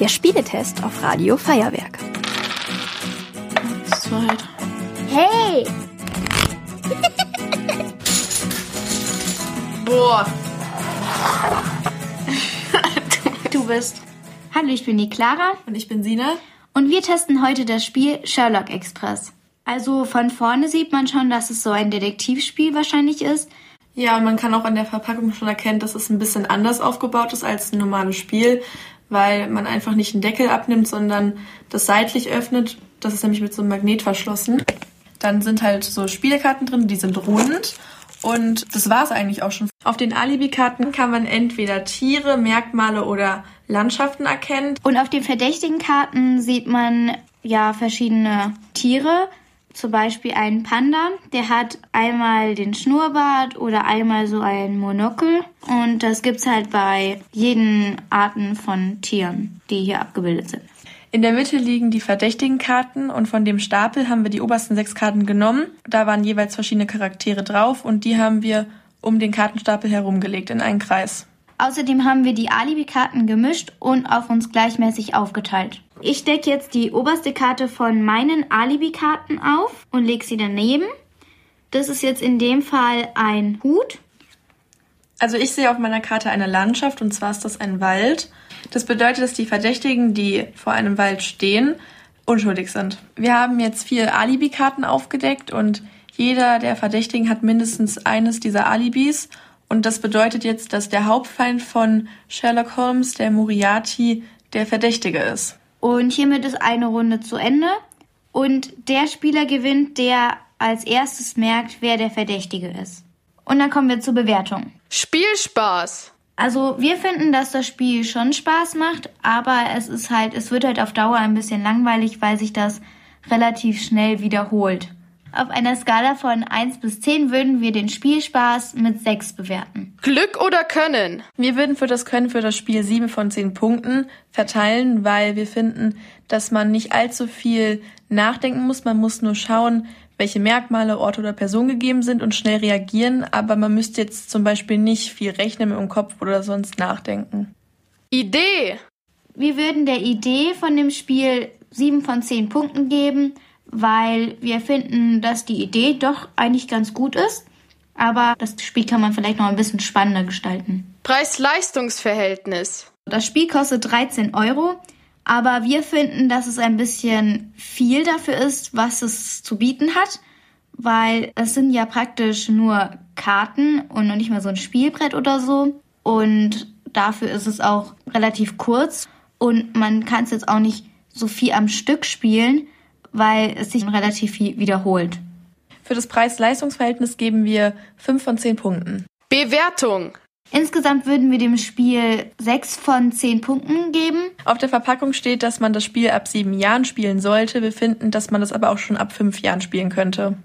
Der Spieletest auf Radio Feuerwerk. Zwei, drei. Hey! Boah. Du bist. Hallo, ich bin die Clara Und ich bin Sina. und wir testen heute das Spiel Sherlock Express. Also von vorne sieht man schon, dass es so ein Detektivspiel wahrscheinlich ist. Ja, und man kann auch an der Verpackung schon erkennen, dass es ein bisschen anders aufgebaut ist als ein normales Spiel, weil man einfach nicht einen Deckel abnimmt, sondern das seitlich öffnet. Das ist nämlich mit so einem Magnet verschlossen. Dann sind halt so Spielkarten drin, die sind rund. Und das war's eigentlich auch schon. Auf den Alibi-Karten kann man entweder Tiere, Merkmale oder Landschaften erkennen. Und auf den verdächtigen Karten sieht man ja verschiedene Tiere. Zum Beispiel einen Panda, der hat einmal den Schnurrbart oder einmal so ein Monokel. Und das gibt's halt bei jeden Arten von Tieren, die hier abgebildet sind. In der Mitte liegen die verdächtigen Karten und von dem Stapel haben wir die obersten sechs Karten genommen. Da waren jeweils verschiedene Charaktere drauf und die haben wir um den Kartenstapel herumgelegt in einen Kreis. Außerdem haben wir die Alibi-Karten gemischt und auf uns gleichmäßig aufgeteilt. Ich decke jetzt die oberste Karte von meinen Alibi-Karten auf und lege sie daneben. Das ist jetzt in dem Fall ein Hut. Also ich sehe auf meiner Karte eine Landschaft und zwar ist das ein Wald. Das bedeutet, dass die Verdächtigen, die vor einem Wald stehen, unschuldig sind. Wir haben jetzt vier Alibi-Karten aufgedeckt und jeder der Verdächtigen hat mindestens eines dieser Alibis. Und das bedeutet jetzt, dass der Hauptfeind von Sherlock Holmes, der Moriarty, der Verdächtige ist. Und hiermit ist eine Runde zu Ende. Und der Spieler gewinnt, der als erstes merkt, wer der Verdächtige ist. Und dann kommen wir zur Bewertung. Spielspaß. Also wir finden, dass das Spiel schon Spaß macht, aber es ist halt, es wird halt auf Dauer ein bisschen langweilig, weil sich das relativ schnell wiederholt. Auf einer Skala von 1 bis 10 würden wir den Spielspaß mit 6 bewerten. Glück oder Können? Wir würden für das Können für das Spiel sieben von zehn Punkten verteilen, weil wir finden, dass man nicht allzu viel nachdenken muss. Man muss nur schauen, welche Merkmale, Orte oder Personen gegeben sind und schnell reagieren. Aber man müsste jetzt zum Beispiel nicht viel rechnen im Kopf oder sonst nachdenken. Idee. Wir würden der Idee von dem Spiel 7 von 10 Punkten geben, weil wir finden, dass die Idee doch eigentlich ganz gut ist. Aber das Spiel kann man vielleicht noch ein bisschen spannender gestalten. Preis-Leistungs-Verhältnis. Das Spiel kostet 13 Euro, aber wir finden, dass es ein bisschen viel dafür ist, was es zu bieten hat, weil es sind ja praktisch nur Karten und noch nicht mal so ein Spielbrett oder so. Und dafür ist es auch relativ kurz und man kann es jetzt auch nicht so viel am Stück spielen, weil es sich relativ viel wiederholt. Für das Preis-Leistungs-Verhältnis geben wir fünf von zehn Punkten. Bewertung. Insgesamt würden wir dem Spiel 6 von 10 Punkten geben. Auf der Verpackung steht, dass man das Spiel ab sieben Jahren spielen sollte. Wir finden, dass man das aber auch schon ab fünf Jahren spielen könnte.